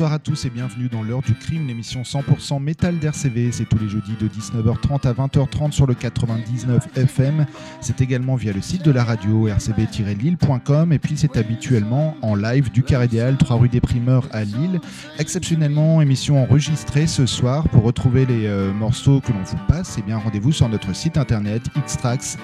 Bonsoir à tous et bienvenue dans l'heure du crime, l'émission 100% métal d'RCV. C'est tous les jeudis de 19h30 à 20h30 sur le 99 FM. C'est également via le site de la radio rcb-lille.com et puis c'est habituellement en live du Carré des Halles, 3 rue des Primeurs à Lille. Exceptionnellement, émission enregistrée ce soir. Pour retrouver les euh, morceaux que l'on vous passe, eh bien rendez-vous sur notre site internet xtrax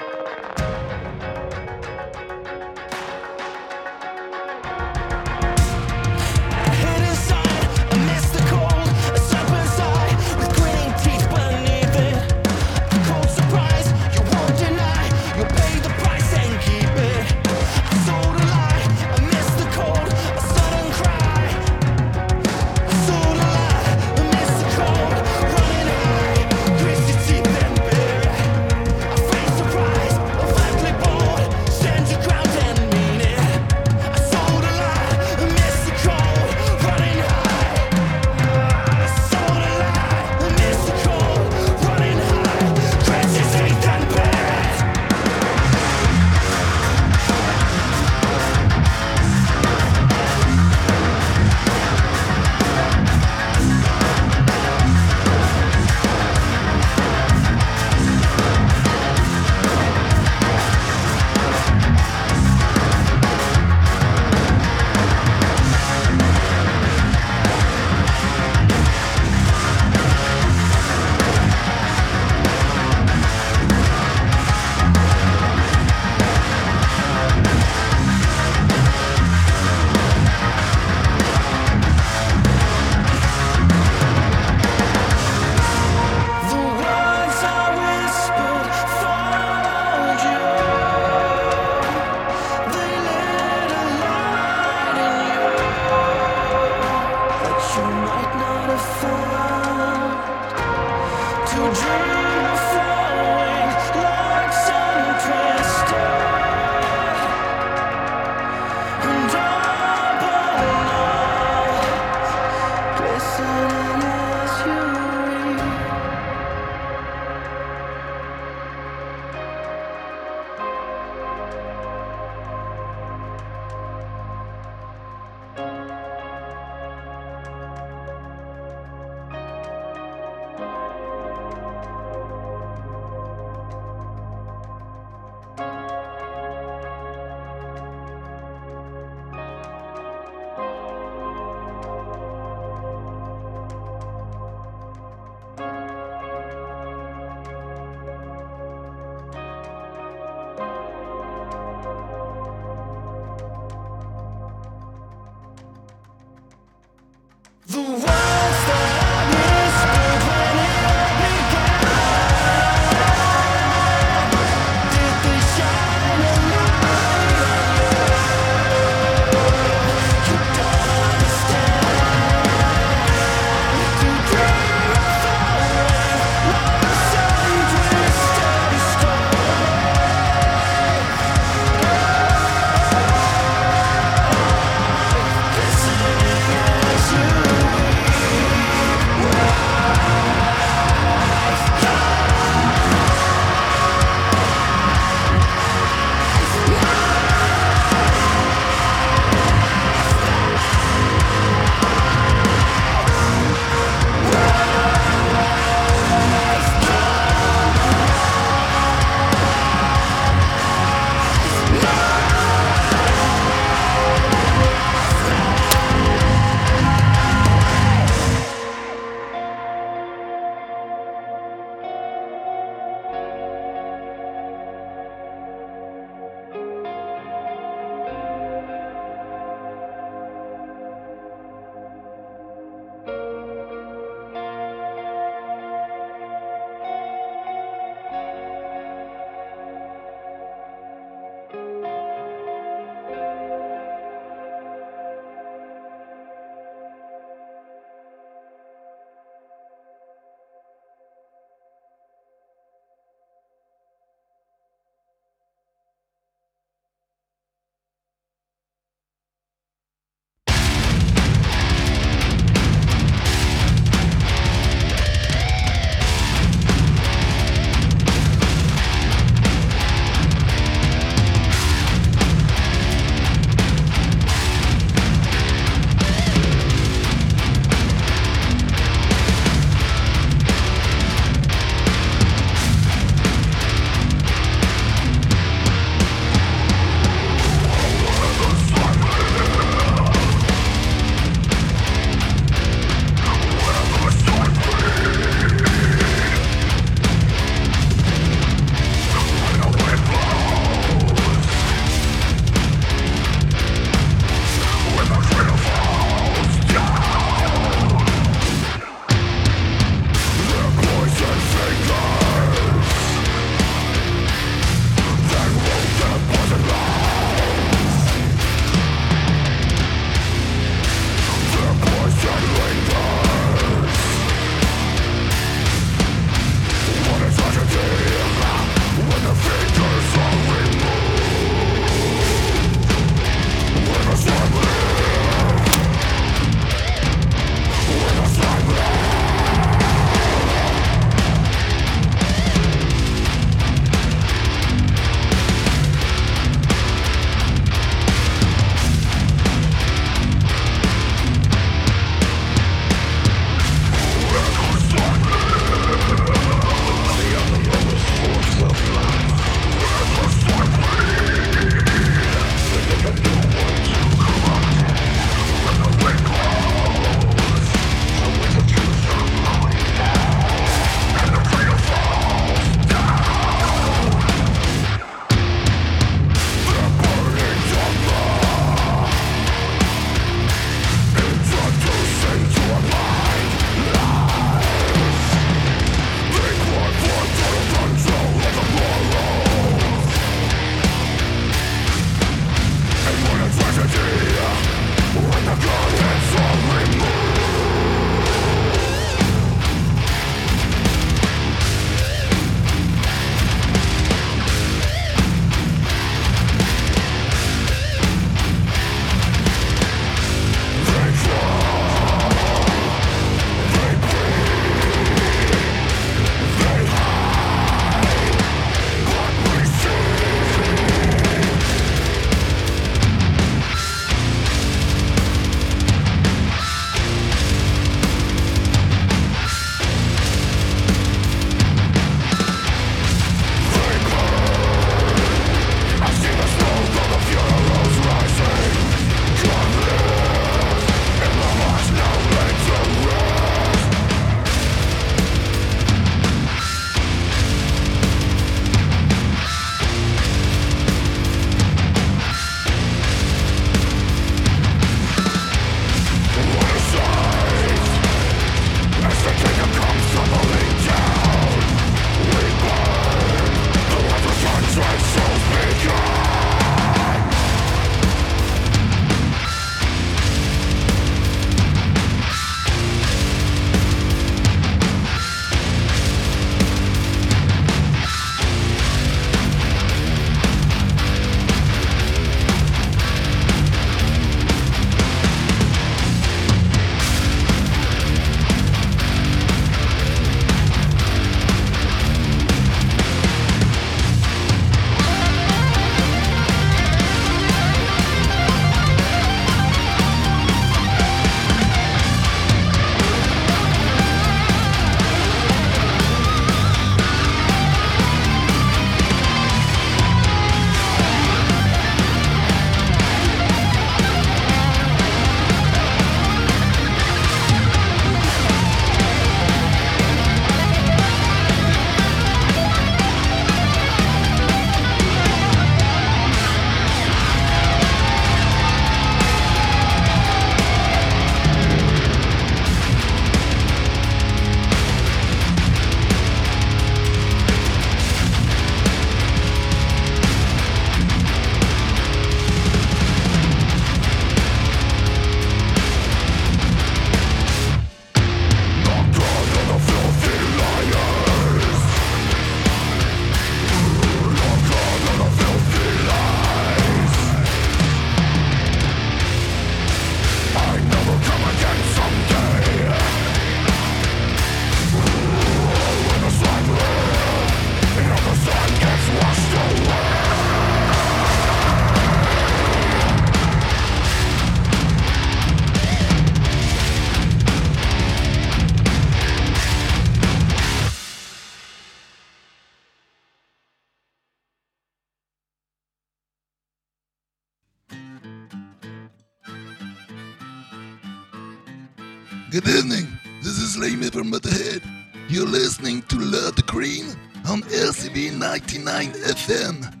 99 FM.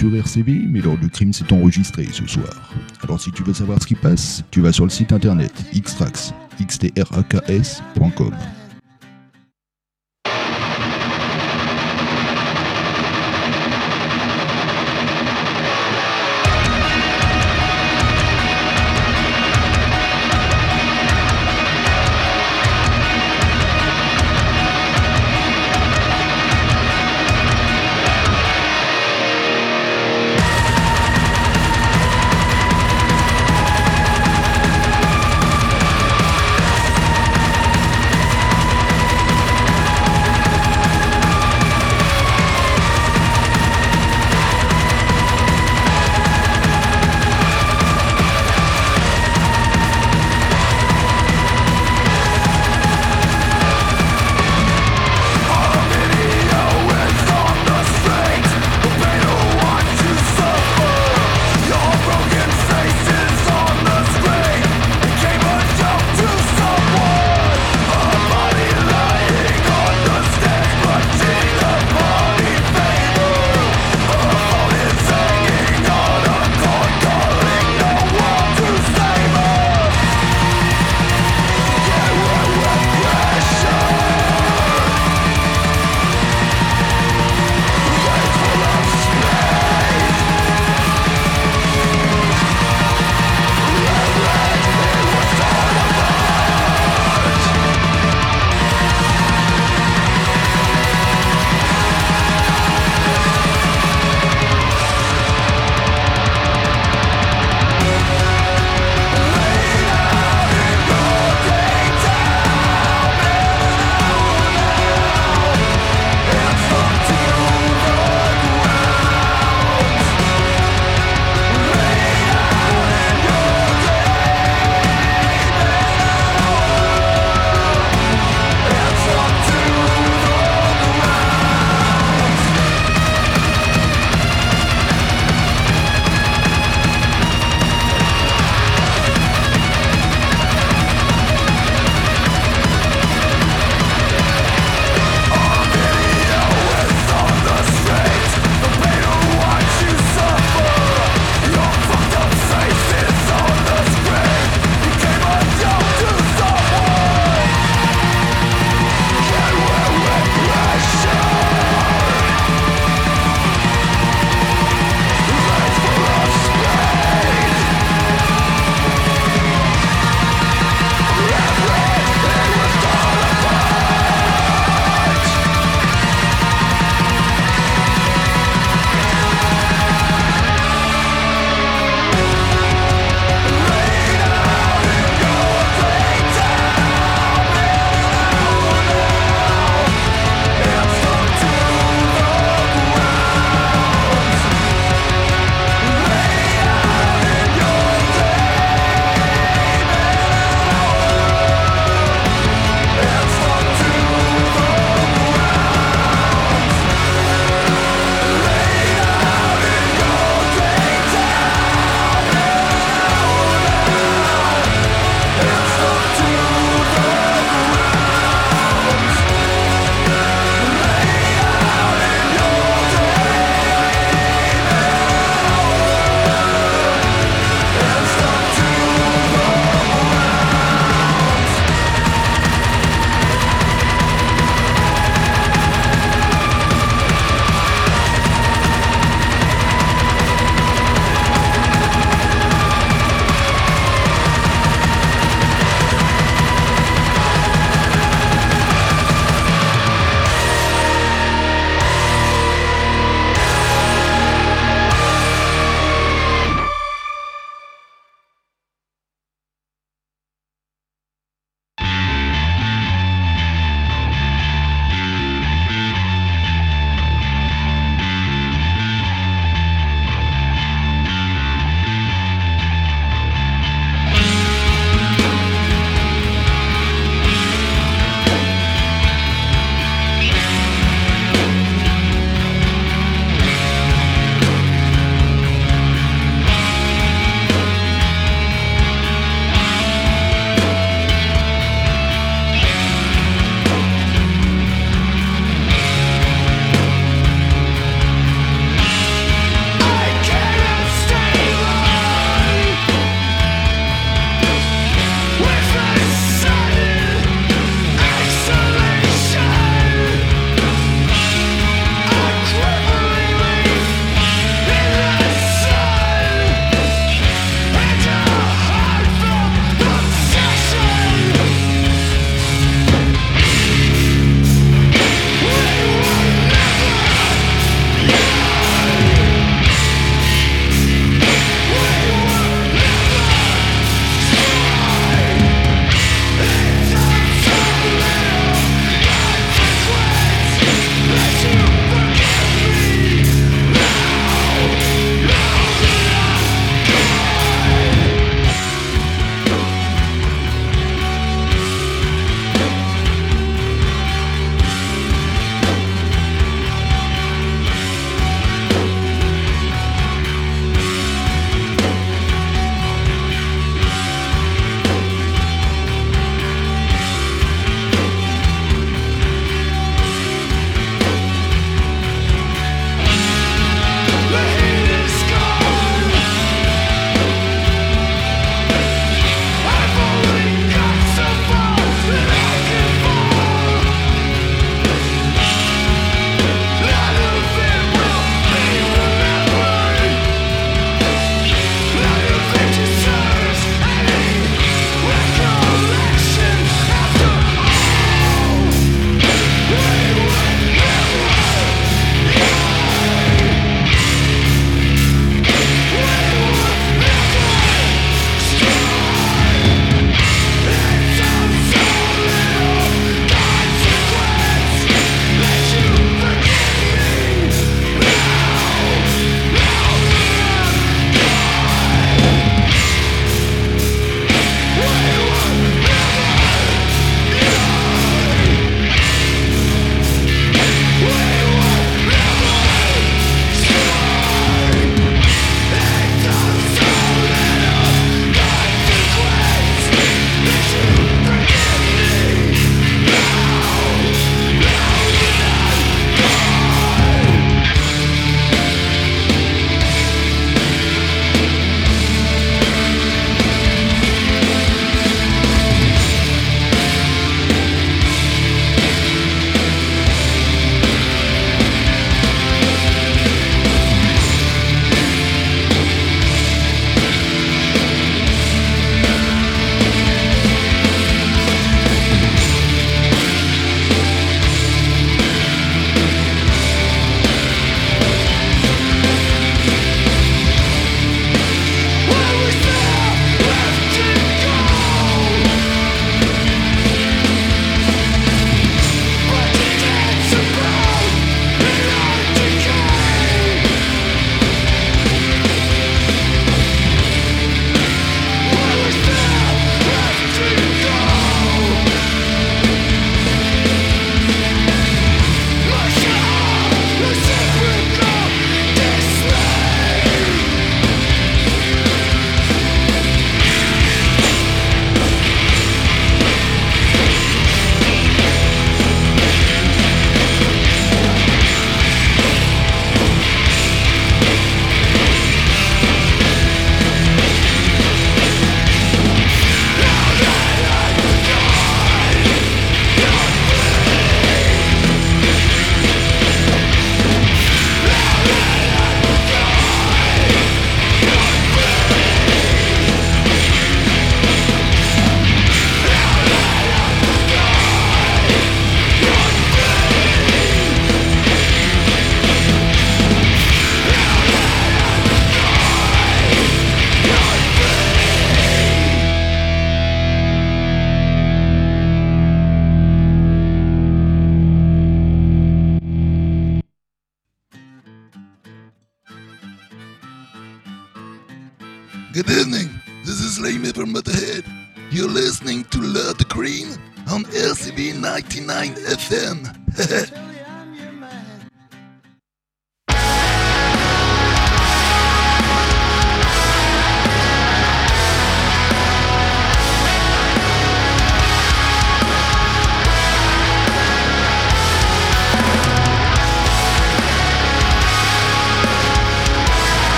Sur RCV, mais l'heure du crime s'est enregistré ce soir. Alors si tu veux savoir ce qui passe, tu vas sur le site internet xtrax,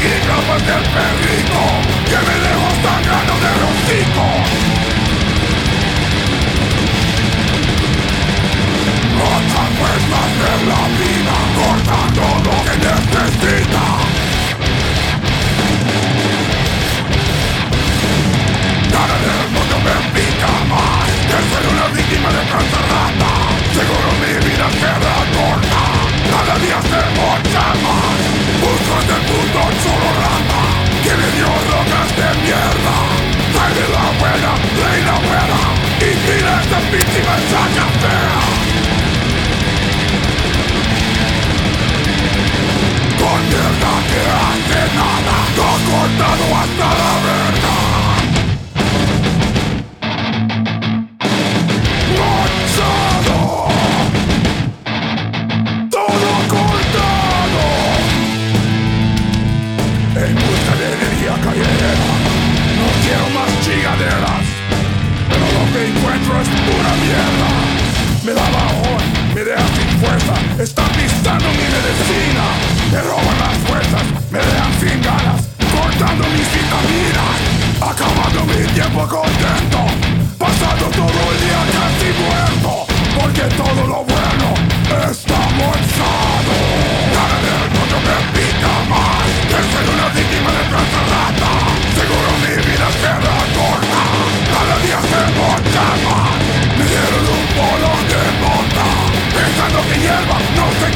y grapas del perrito que me dejo sangrando de hocico. Rotas puertas de la vida, cortando lo que necesita. Nada del mundo me pica más que ser una víctima de tanta rata. Seguro mi vida queda corta. Cada día se mocha más Buscando el punto solo rata Que le dio rocas de mierda Hay de la buena, ley la buena Y tira esta pinche mensaje fea Con mierda que hace nada Todo cortado hasta la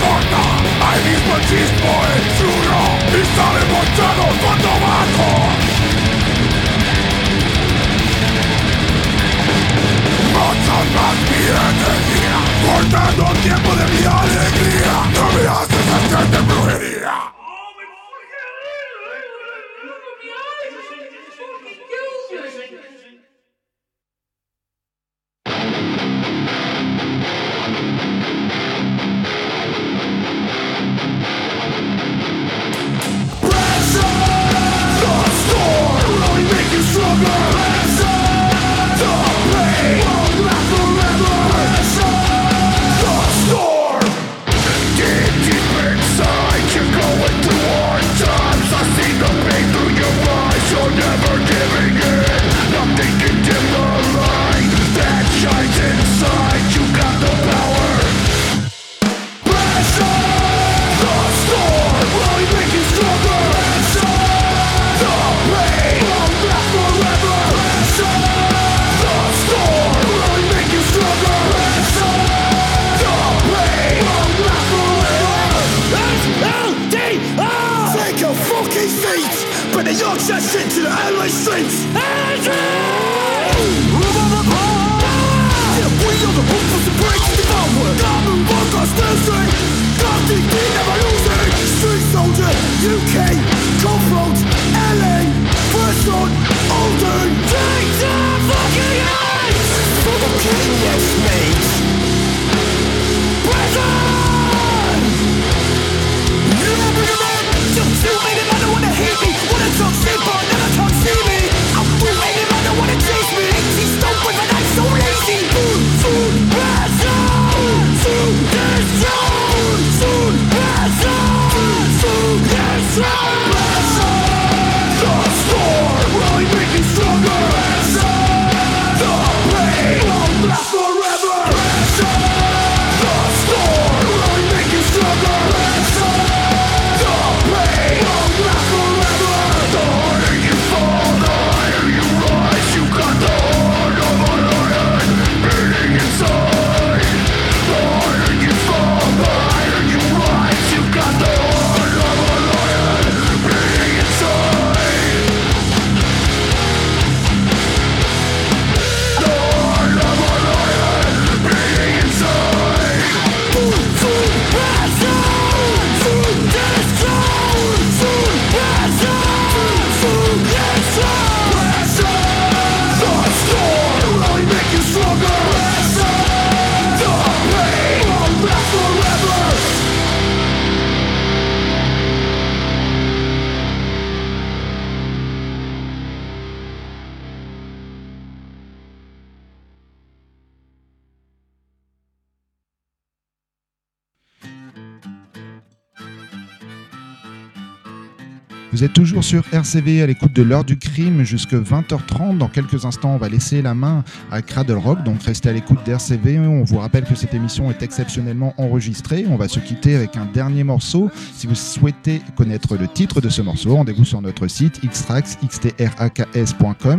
importa Hay mismo chispo el churro Y sale mochado con tabaco Muchas más mi energía Cortando el tiempo de mi alegría No me haces hacerte brujería. Vous êtes toujours sur RCV à l'écoute de l'heure du crime jusque 20h30. Dans quelques instants, on va laisser la main à Cradle Rock, donc restez à l'écoute d'RCV. On vous rappelle que cette émission est exceptionnellement enregistrée. On va se quitter avec un dernier morceau. Si vous souhaitez connaître le titre de ce morceau, rendez-vous sur notre site xtrax.com.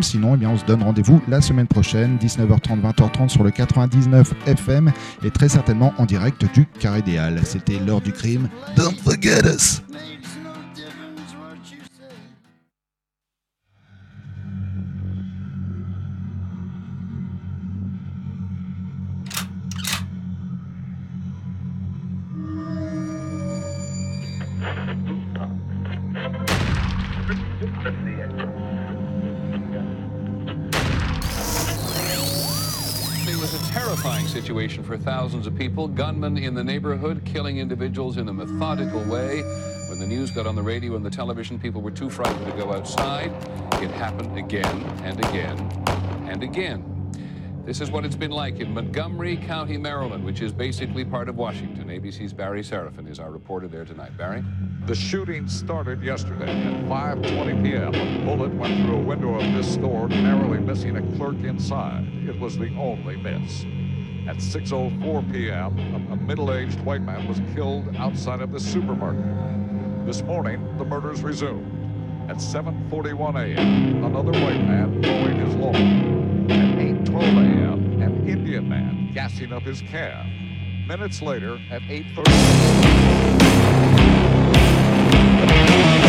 Sinon, eh bien, on se donne rendez-vous la semaine prochaine, 19h30, 20h30 sur le 99 FM et très certainement en direct du Carré des Halles. C'était l'heure du crime. Don't forget us. For thousands of people. Gunmen in the neighborhood killing individuals in a methodical way. When the news got on the radio and the television, people were too frightened to go outside. It happened again and again and again. This is what it's been like in Montgomery County, Maryland, which is basically part of Washington. ABC's Barry Serafin is our reporter there tonight. Barry? The shooting started yesterday at 5:20 p.m. A bullet went through a window of this store, narrowly missing a clerk inside. It was the only miss. At 6:04 p.m., a, middle-aged white man was killed outside of the supermarket. This morning, the murders resumed. At 7:41 a.m., another white man mowing his lawn. At 8:12 a.m., an Indian man gassing up his cab. Minutes later, at 8:30.